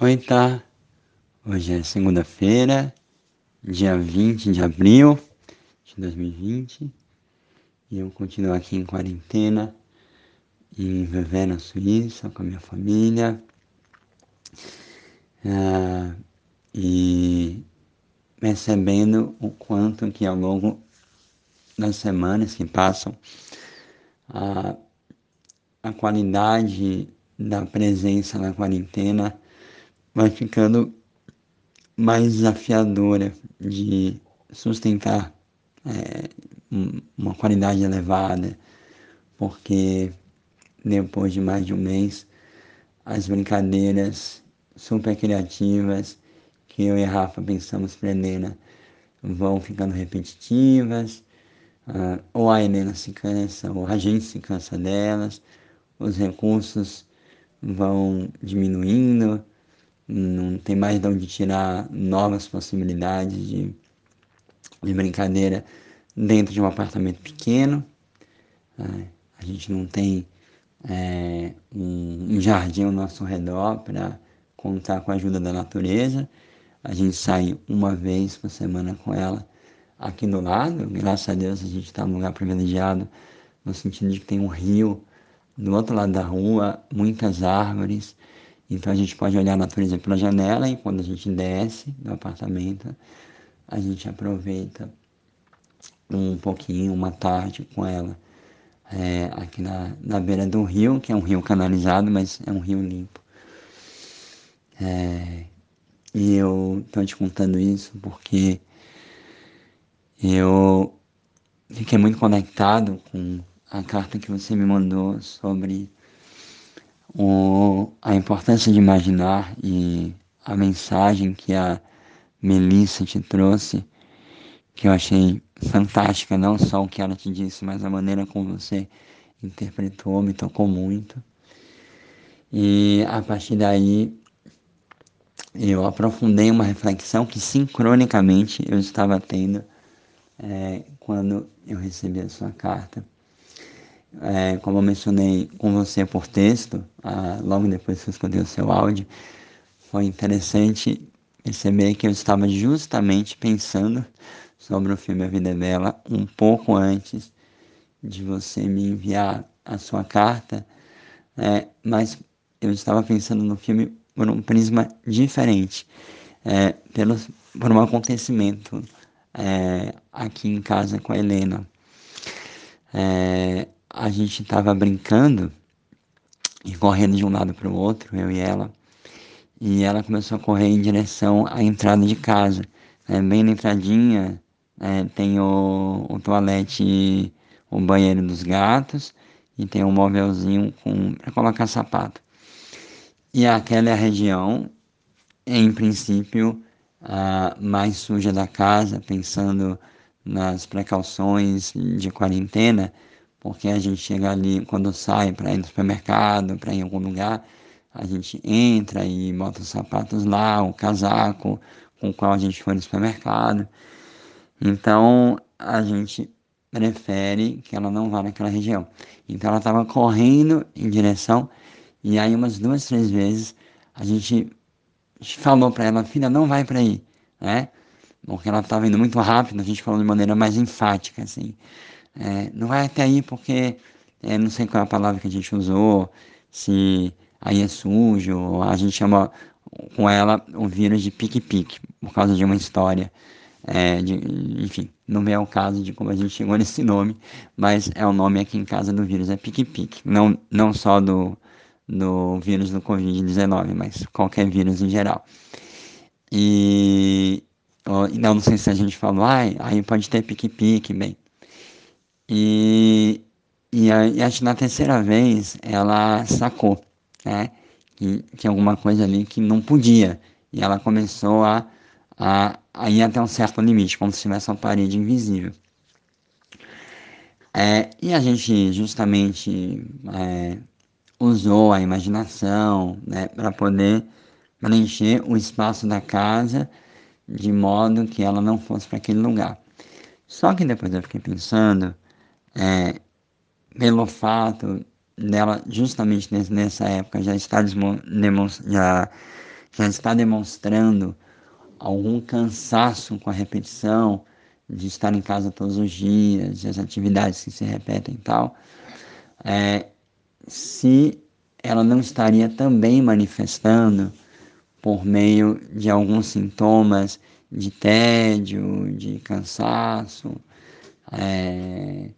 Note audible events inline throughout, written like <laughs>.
Oi, tá? Hoje é segunda-feira, dia 20 de abril de 2020 e eu continuo aqui em quarentena em Vevey, na Suíça, com a minha família. Ah, e percebendo o quanto que ao longo das semanas que passam a qualidade da presença na quarentena vai ficando mais desafiadora de sustentar é, uma qualidade elevada, porque depois de mais de um mês, as brincadeiras super criativas que eu e Rafa pensamos para Helena vão ficando repetitivas, uh, ou a Helena se cansa, ou a gente se cansa delas, os recursos vão diminuindo, não tem mais de onde tirar novas possibilidades de, de brincadeira dentro de um apartamento pequeno. É, a gente não tem é, um, um, jardim ao nosso redor para contar com a ajuda da natureza. A gente sai uma vez por semana com ela aqui do lado. Graças a Deus a gente está num lugar privilegiado, no sentido de que tem um rio do outro lado da rua, muitas árvores. Então a gente pode olhar a natureza pela janela e quando a gente desce do apartamento, a gente aproveita um pouquinho, uma tarde com ela é, aqui na, na beira do rio, que é um rio canalizado, mas é um rio limpo. É, e eu estou te contando isso porque eu fiquei muito conectado com a carta que você me mandou sobre o, a importância de imaginar e a mensagem que a Melissa te trouxe, que eu achei fantástica, não só o que ela te disse, mas a maneira como você interpretou, me tocou muito. E a partir daí eu aprofundei uma reflexão que sincronicamente eu estava tendo é, quando eu recebi a sua carta é, como eu mencionei com você por texto, ah, logo depois que eu escutei o seu áudio, foi interessante perceber que eu estava justamente pensando sobre o filme A Vida é Bela um pouco antes de você me enviar a sua carta, é, mas eu estava pensando no filme por um prisma diferente, é, pelo, por um acontecimento é, aqui em casa com a Helena. É, a gente estava brincando e correndo de um lado para o outro, eu e ela, e ela começou a correr em direção à entrada de casa. É, bem na entradinha é, tem o, o toalete, o banheiro dos gatos e tem um móvelzinho para colocar sapato. E aquela é a região, em princípio, a mais suja da casa, pensando nas precauções de quarentena, porque a gente chega ali, quando sai para ir no supermercado, para ir em algum lugar, a gente entra e bota os sapatos lá, o casaco com o qual a gente foi no supermercado. Então a gente prefere que ela não vá naquela região. Então ela estava correndo em direção, e aí umas duas, três vezes a gente falou para ela, filha, não vai para aí, né? Porque ela estava indo muito rápido, a gente falou de maneira mais enfática, assim. É, não vai até aí porque é, não sei qual é a palavra que a gente usou, se aí é sujo, a gente chama com ela o vírus de pique-pique, por causa de uma história. É, de, enfim, não é o caso de como a gente chegou <laughs> nesse nome, mas é o nome aqui em casa do vírus, é pique-pique. Não, não só do, do vírus do Covid-19, mas qualquer vírus em geral. E não, não sei se a gente falou, ah, aí pode ter pique-pique, bem, e, e, a, e acho que na terceira vez ela sacou, né? Que tinha alguma coisa ali que não podia. E ela começou a, a, a ir até um certo limite, como se tivesse uma parede invisível. É, e a gente justamente é, usou a imaginação né, para poder preencher o espaço da casa de modo que ela não fosse para aquele lugar. Só que depois eu fiquei pensando é, pelo fato dela justamente nessa época já estar já, já está demonstrando algum cansaço com a repetição, de estar em casa todos os dias, as atividades que se repetem e tal, é, se ela não estaria também manifestando por meio de alguns sintomas de tédio, de cansaço, é,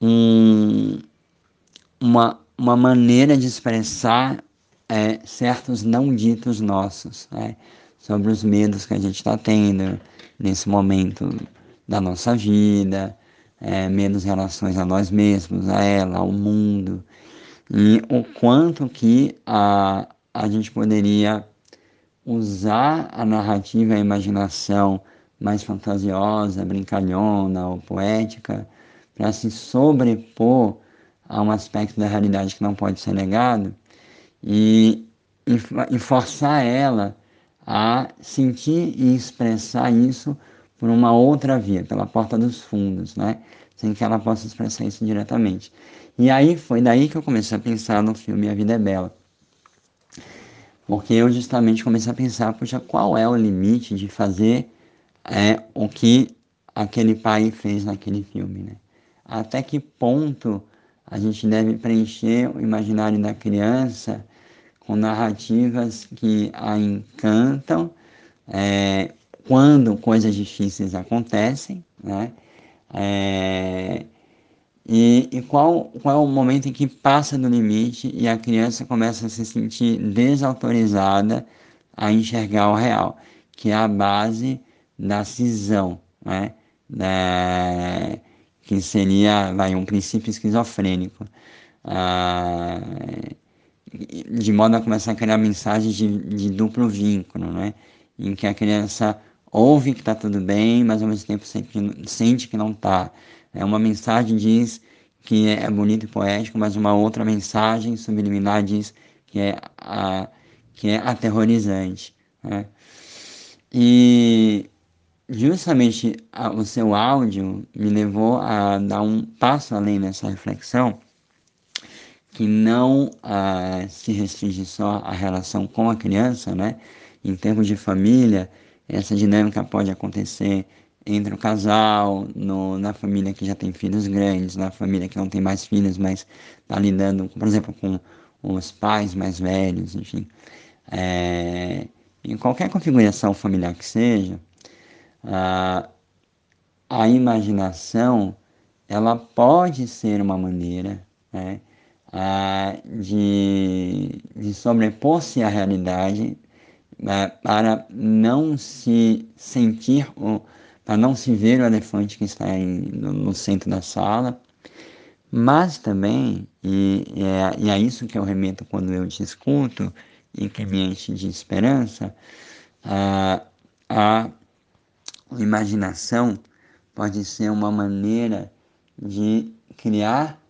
um, uma, uma maneira de expressar é, certos não ditos nossos, né, sobre os medos que a gente está tendo nesse momento da nossa vida, é, medos em relações a nós mesmos, a ela, ao mundo, e o quanto que a, a gente poderia usar a narrativa e a imaginação mais fantasiosa, brincalhona ou poética para se sobrepor a um aspecto da realidade que não pode ser negado e, e forçar ela a sentir e expressar isso por uma outra via, pela porta dos fundos, né? sem que ela possa expressar isso diretamente. E aí foi daí que eu comecei a pensar no filme A Vida é Bela. Porque eu justamente comecei a pensar, puxa, qual é o limite de fazer é, o que aquele pai fez naquele filme, né? Até que ponto a gente deve preencher o imaginário da criança com narrativas que a encantam é, quando coisas difíceis acontecem, né? É, e, e qual, qual é o momento em que passa do limite e a criança começa a se sentir desautorizada a enxergar o real, que é a base da cisão, né? Da, que seria vai, um princípio esquizofrênico. Ah, de modo a começar a criar mensagens de, de duplo vínculo, né? em que a criança ouve que está tudo bem, mas ao mesmo tempo sente que não está. É uma mensagem diz que é bonito e poético, mas uma outra mensagem subliminar diz que é, a, que é aterrorizante. Né? E justamente o seu áudio me levou a dar um passo além nessa reflexão, que não ah, se restringe só à relação com a criança, né? Em termos de família, essa dinâmica pode acontecer entre o casal, no, na família que já tem filhos grandes, na família que não tem mais filhos, mas está lidando, por exemplo, com os pais mais velhos, enfim. É, em qualquer configuração familiar que seja, a, a imaginação ela pode ser uma maneira né, a, de, de sobrepor-se à realidade né, para não se sentir o para não se ver o elefante que está em, no, no, centro da sala, mas também, e, é, e é isso que eu remeto quando eu te escuto e que me enche de esperança, a, a imaginação pode ser uma maneira de criar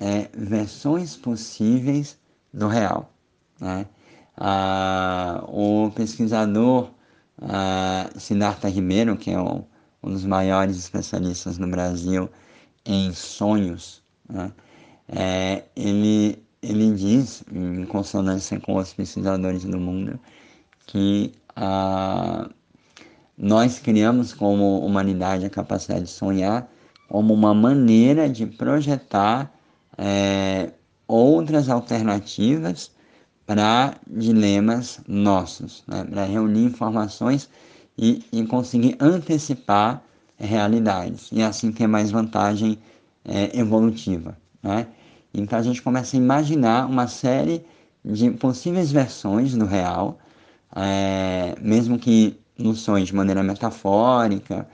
é, versões possíveis do real. Né? Ah, o pesquisador ah, Siddhartha Ribeiro, que é o um dos maiores especialistas no Brasil em sonhos, né? é, ele, ele diz, em consonância com os pesquisadores do mundo, que a, nós criamos como humanidade a capacidade de sonhar como uma maneira de projetar é, outras alternativas para dilemas nossos, né? para reunir informações e, e conseguir antecipar realidades e assim ter mais vantagem é, evolutiva. Né? Então a gente começa a imaginar uma série de possíveis versões do real, é, mesmo que no sonho de maneira metafórica,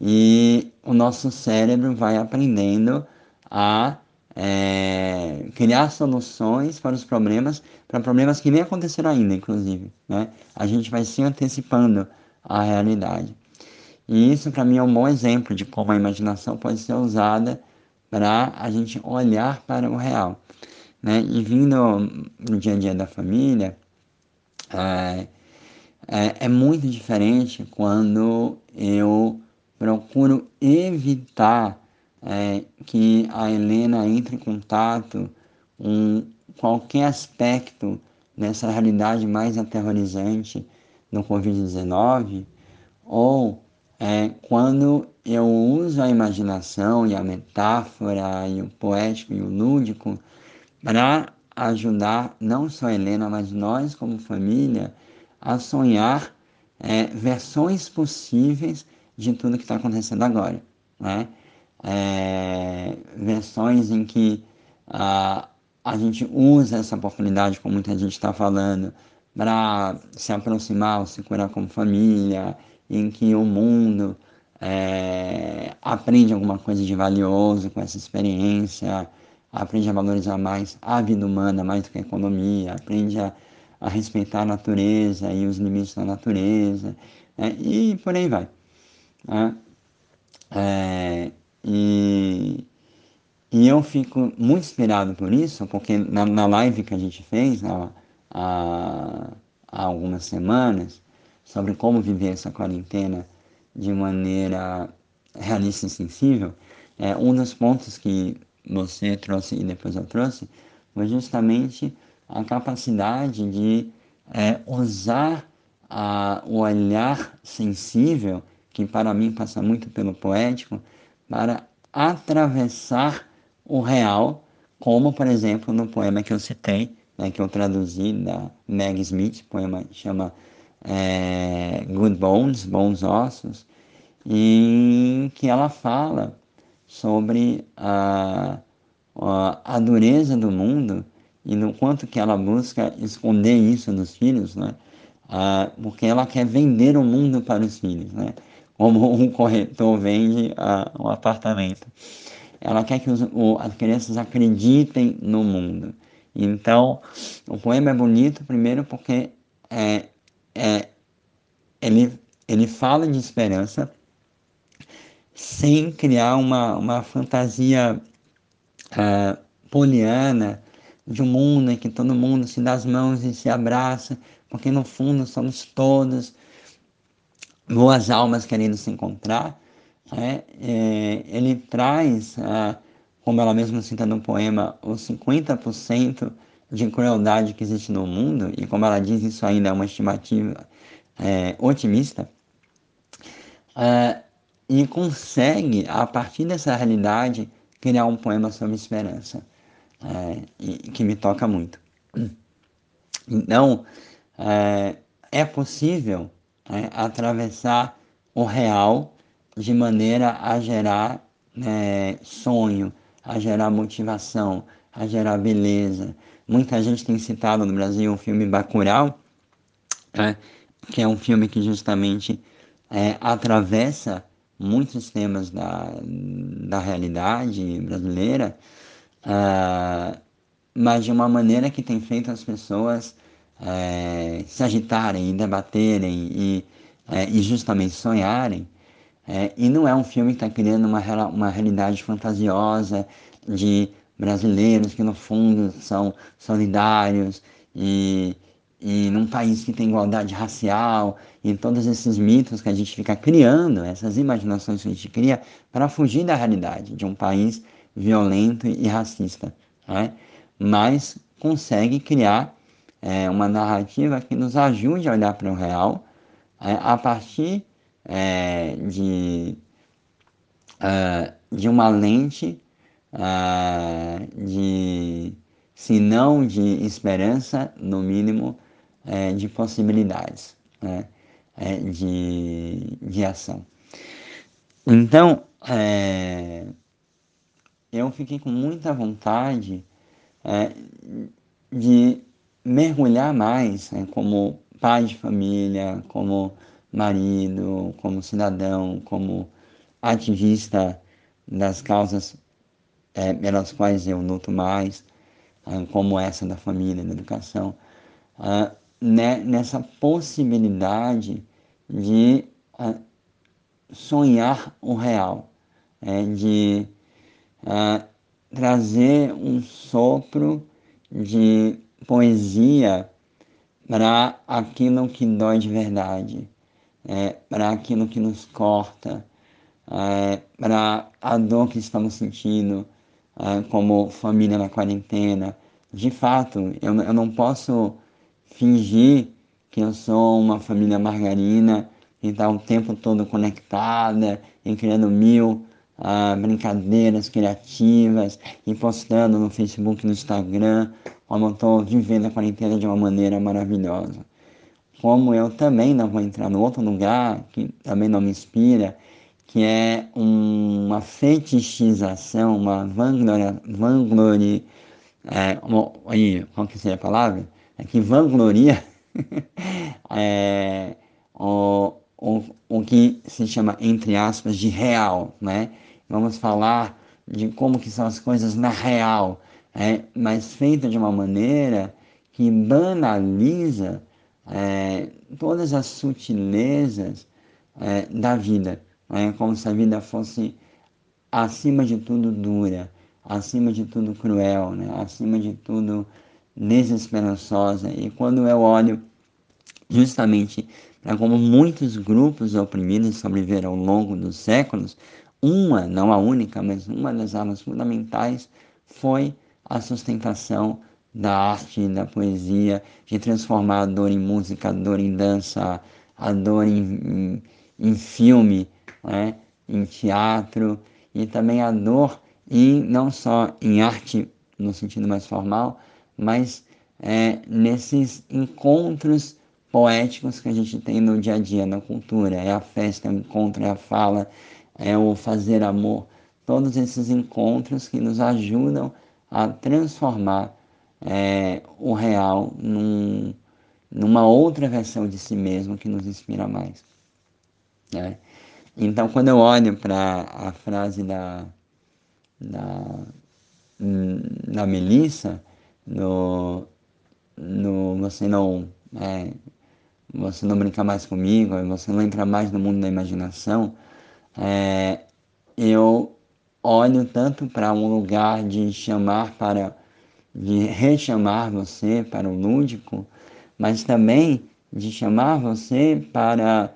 e o nosso cérebro vai aprendendo a é, criar soluções para os problemas, para problemas que nem aconteceram ainda, inclusive. Né? A gente vai se antecipando a realidade. E isso, para mim, é um bom exemplo de como a imaginação pode ser usada para a gente olhar para o real. Né? E vindo no dia a dia da família, é, é, é muito diferente quando eu procuro evitar é, que a Helena entre em contato com qualquer aspecto nessa realidade mais aterrorizante do Covid-19, ou é, quando eu uso a imaginação e a metáfora e o poético e o lúdico para ajudar não só a Helena, mas nós como família a sonhar é, versões possíveis de tudo que está acontecendo agora. Né? É, versões em que a, a gente usa essa oportunidade, como muita gente está falando, para se aproximar, se curar como família, em que o mundo é, aprende alguma coisa de valioso com essa experiência, aprende a valorizar mais a vida humana, mais do que a economia, aprende a, a respeitar a natureza e os limites da natureza, né? e por aí vai. Né? É, e, e eu fico muito inspirado por isso, porque na, na live que a gente fez há, há, há algumas semanas, sobre como viver essa quarentena de maneira realista e sensível, é, um dos pontos que você trouxe e depois eu trouxe foi justamente a capacidade de é, usar a, o olhar sensível, que para mim passa muito pelo poético, para atravessar o real, como por exemplo no poema que eu citei, né, que eu traduzi da Meg Smith, poema chama é, Good Bones, Bons Ossos, em que ela fala sobre a, a, a dureza do mundo e no quanto que ela busca esconder isso dos filhos, né? Ah, porque ela quer vender o mundo para os filhos, né? Como um corretor vende ah, um apartamento. Ela quer que os, o, as crianças acreditem no mundo. Então, o poema é bonito, primeiro porque é, é, ele, ele fala de esperança sem criar uma, uma fantasia uh, poliana de um mundo em que todo mundo se dá as mãos e se abraça, porque no fundo somos todos boas almas querendo se encontrar. Né? É, ele traz, como ela mesma cita no poema, os 50% de crueldade que existe no mundo, e como ela diz, isso ainda é uma estimativa é, otimista, é, e consegue, a partir dessa realidade, criar um poema sobre esperança, é, e, que me toca muito. Então, é, é possível é, atravessar o real de maneira a gerar é, sonho, a gerar motivação, a gerar beleza, Muita gente tem citado no Brasil o filme Bacurau, né, que é um filme que justamente é, atravessa muitos temas da, da realidade brasileira, uh, mas de uma maneira que tem feito as pessoas é, se agitarem e debaterem e, é, e justamente sonharem. É, e não é um filme que está criando uma, uma realidade fantasiosa de brasileiros que no fundo são solidários e, e num país que tem igualdade racial e todos esses mitos que a gente fica criando, essas imaginações que a gente cria para fugir da realidade de um país violento e racista, né? mas consegue criar é, uma narrativa que nos ajude a olhar para o real é, a partir é, de, uh, de uma lente ah, de, se não de esperança, no mínimo é, de possibilidades né? é, de, de ação. Então, é, eu fiquei com muita vontade é, de mergulhar mais né, como pai de família, como marido, como cidadão, como ativista das causas é, pelas quais eu luto mais, ah, como essa da família, da educação, ah, né, nessa possibilidade de ah, sonhar o real, é, trazer um sopro de poesia para aquilo que dói de verdade, é, para aquilo que nos corta, é, para a dor que estamos sentindo, ah, como família na quarentena. De fato, eu, eu não posso fingir que eu sou uma família margarina que está o tempo todo conectada e criando mil ah, brincadeiras criativas e postando no Facebook no Instagram eu estou vivendo a quarentena de uma maneira maravilhosa. Como eu também não vou entrar no outro lugar que também não me inspira, que é uma fetichização, uma vangloria, vanglori, é, uma, qual que seria a palavra? É que vangloria <laughs> é, o, o, o que se chama, entre aspas, de real, né? Vamos falar de como que são as coisas na real, é, mas feita de uma maneira que banaliza é, todas as sutilezas é, da vida, é, como se a vida fosse acima de tudo dura, acima de tudo cruel, né? acima de tudo desesperançosa. E quando eu olho justamente para como muitos grupos oprimidos sobreviveram ao longo dos séculos, uma, não a única, mas uma das armas fundamentais foi a sustentação da arte, da poesia, de transformar a dor em música, a dor em dança, a dor em, em, em filme, né? em teatro, e também a dor em, não só em arte no sentido mais formal, mas é, nesses encontros poéticos que a gente tem no dia a dia, na cultura. É a festa, é o encontro, é a fala, é o fazer amor. Todos esses encontros que nos ajudam a transformar é, o real num, numa outra versão de si mesmo que nos inspira mais. Né? Então, quando eu olho para a frase da, da, da Melissa, no, no Você não. É, você não brinca mais comigo, você não entra mais no mundo da imaginação, é, eu olho tanto para um lugar de chamar para, de rechamar você para o lúdico, mas também de chamar você para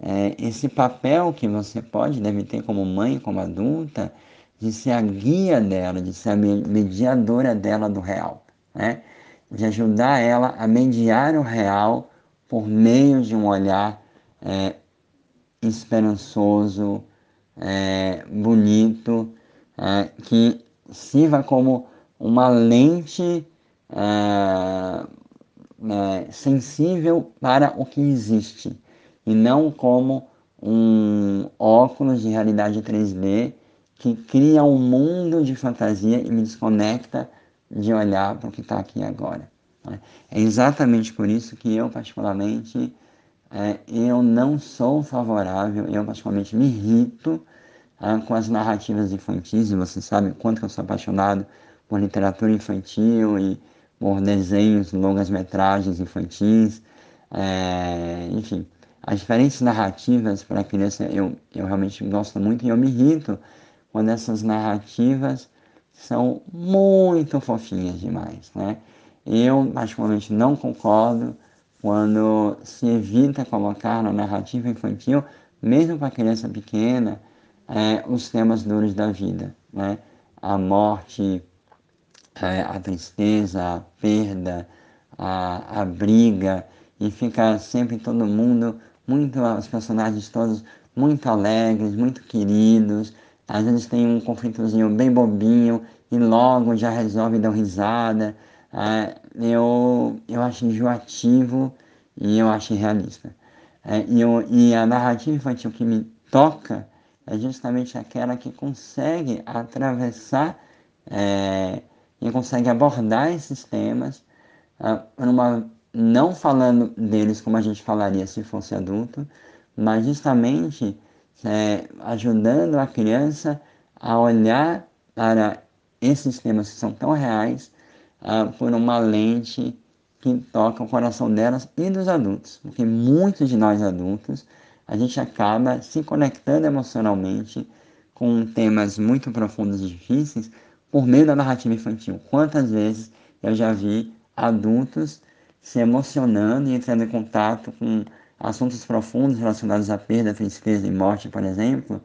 é, esse papel que você pode, deve ter como mãe, como adulta, de ser a guia dela, de ser a mediadora dela do real, né? de ajudar ela a mediar o real por meio de um olhar é, esperançoso, é, bonito, é, que sirva como uma lente é, é, sensível para o que existe e não como um óculos de realidade 3D que cria um mundo de fantasia e me desconecta de olhar para o que está aqui agora. Né? É exatamente por isso que eu, particularmente, é, eu não sou favorável, eu particularmente me irrito é, com as narrativas infantis, e você sabe o quanto eu sou apaixonado por literatura infantil e por desenhos, longas metragens infantis, é, enfim, as diferentes narrativas para a criança eu, eu realmente gosto muito e eu me irrito quando essas narrativas são muito fofinhas demais, né? Eu, particularmente, não concordo quando se evita colocar na narrativa infantil, mesmo para criança pequena, é, os temas duros da vida, né? A morte, é, a tristeza, a perda, a, a briga, e fica sempre todo mundo, muito, os personagens todos muito alegres, muito queridos, às vezes tem um conflitozinho bem bobinho e logo já resolve dar risada. É, eu, eu acho enjoativo e eu acho irrealista. É, e, eu, e a narrativa infantil que me toca é justamente aquela que consegue atravessar é, e consegue abordar esses temas é, numa, não falando deles como a gente falaria se fosse adulto, mas justamente é, ajudando a criança a olhar para esses temas que são tão reais uh, por uma lente que toca o coração delas e dos adultos, porque muitos de nós adultos a gente acaba se conectando emocionalmente com temas muito profundos e difíceis por meio da narrativa infantil. Quantas vezes eu já vi adultos se emocionando e entrando em contato com assuntos profundos relacionados à perda, tristeza e morte, por exemplo,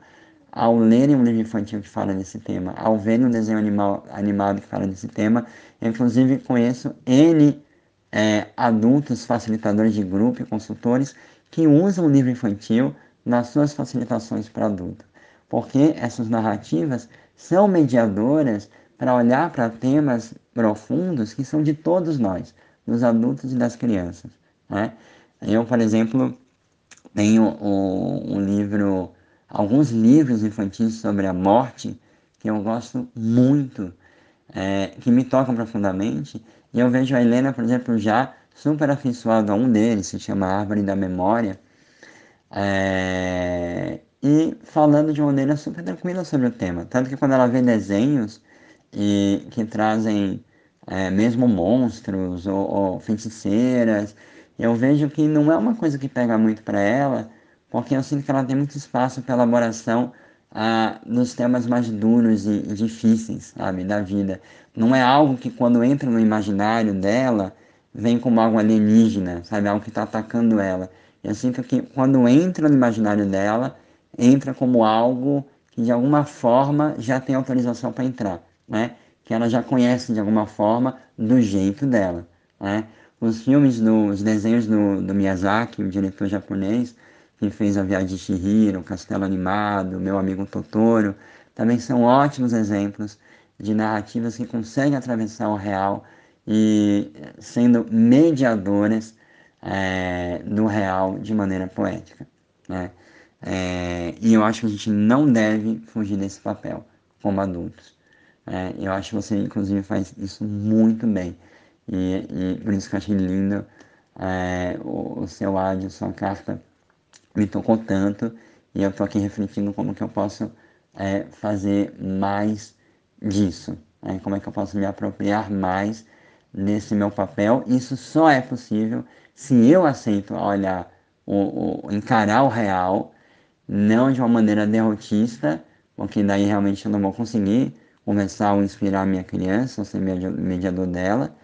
ao lerem um livro infantil que fala desse tema, ao verem um desenho animal, animado que fala desse tema. Inclusive, conheço N é, adultos facilitadores de grupo e consultores que usam o livro infantil nas suas facilitações para adulto. Porque essas narrativas são mediadoras para olhar para temas profundos que são de todos nós, dos adultos e das crianças. Né? Eu, por exemplo, tenho um, um livro, alguns livros infantis sobre a morte que eu gosto muito, é, que me tocam profundamente, e eu vejo a Helena, por exemplo, já super afeiçoada a um deles, se chama Árvore da Memória, é, e falando de uma maneira super tranquila sobre o tema. Tanto que quando ela vê desenhos e, que trazem é, mesmo monstros ou, ou, feiticeiras, eu vejo que não é uma coisa que pega muito para ela, porque eu sinto que ela tem muito espaço para elaboração ah, nos temas mais duros e, e difíceis, sabe, da vida. Não é algo que quando entra no imaginário dela, vem como algo alienígena, sabe, algo que está atacando ela. Eu sinto que quando entra no imaginário dela, entra como algo que de alguma forma já tem autorização para entrar, né? Que ela já conhece de alguma forma do jeito dela, né? Os filmes, do, os desenhos do, do Miyazaki, o diretor japonês, que fez A Viagem de Chihiro, Castelo Animado, Meu Amigo Totoro, também são ótimos exemplos de narrativas que conseguem atravessar o real e sendo mediadoras é, do real de maneira poética. Né? É, e eu acho que a gente não deve fugir desse papel como adultos. É, eu acho que você, inclusive, faz isso muito bem. E, e por isso que eu achei lindo é, o, o seu áudio, sua carta me tocou tanto e eu estou aqui refletindo como que eu posso é, fazer mais disso, né? como é que eu posso me apropriar mais desse meu papel. Isso só é possível se eu aceito olhar, o, o, encarar o real, não de uma maneira derrotista, porque daí realmente eu não vou conseguir começar a inspirar minha criança, ou ser mediador dela,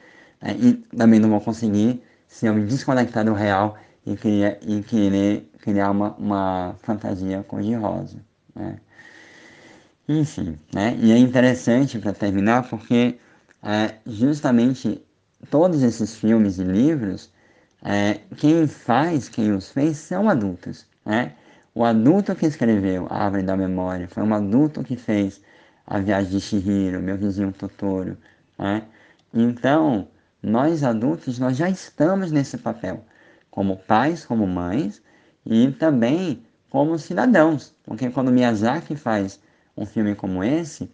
é, e também não vou conseguir se eu me desconectar do real e, querer, e querer criar uma, uma fantasia cor-de-rosa. Né? Enfim, né? e é interessante para terminar porque é, justamente todos esses filmes e livros, é, quem faz, quem os fez, são adultos. Né? O adulto que escreveu A Árvore da Memória foi um adulto que fez A Viagem de Shihiro, Meu Vizinho Totoro. Né? Então, nós adultos, nós já estamos nesse papel como pais, como mães e também como cidadãos. Porque quando Miyazaki faz um filme como esse,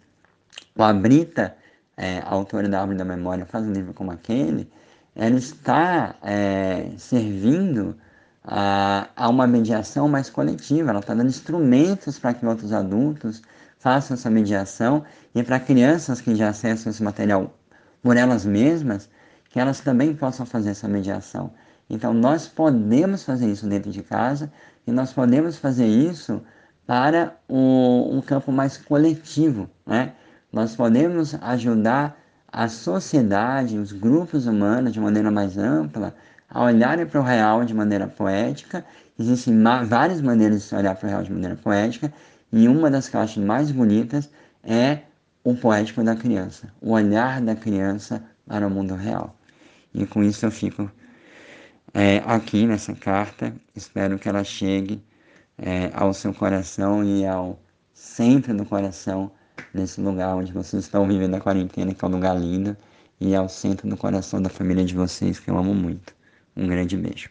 o Abrita, é, a autora da Árvore da Memória, faz um livro como aquele, ela está é, servindo a, a, uma mediação mais coletiva, ela está dando instrumentos para que outros adultos façam essa mediação e para crianças que já acessam esse material por elas mesmas, que elas também possam fazer essa mediação. Então, nós podemos fazer isso dentro de casa e nós podemos fazer isso para um, um campo mais coletivo. Né? Nós podemos ajudar a sociedade, os grupos humanos de maneira mais ampla, a olharem para o real de maneira poética. Existem várias maneiras de se olhar para o real de maneira poética, e uma das que eu acho mais bonitas é o poético da criança, o olhar da criança para o mundo real. E com isso eu fico é, aqui nessa carta. Espero que ela chegue é, ao seu coração e ao centro do coração, nesse lugar onde vocês estão vivendo a quarentena, que é um lugar lindo, e ao centro do coração da família de vocês, que eu amo muito. Um grande beijo.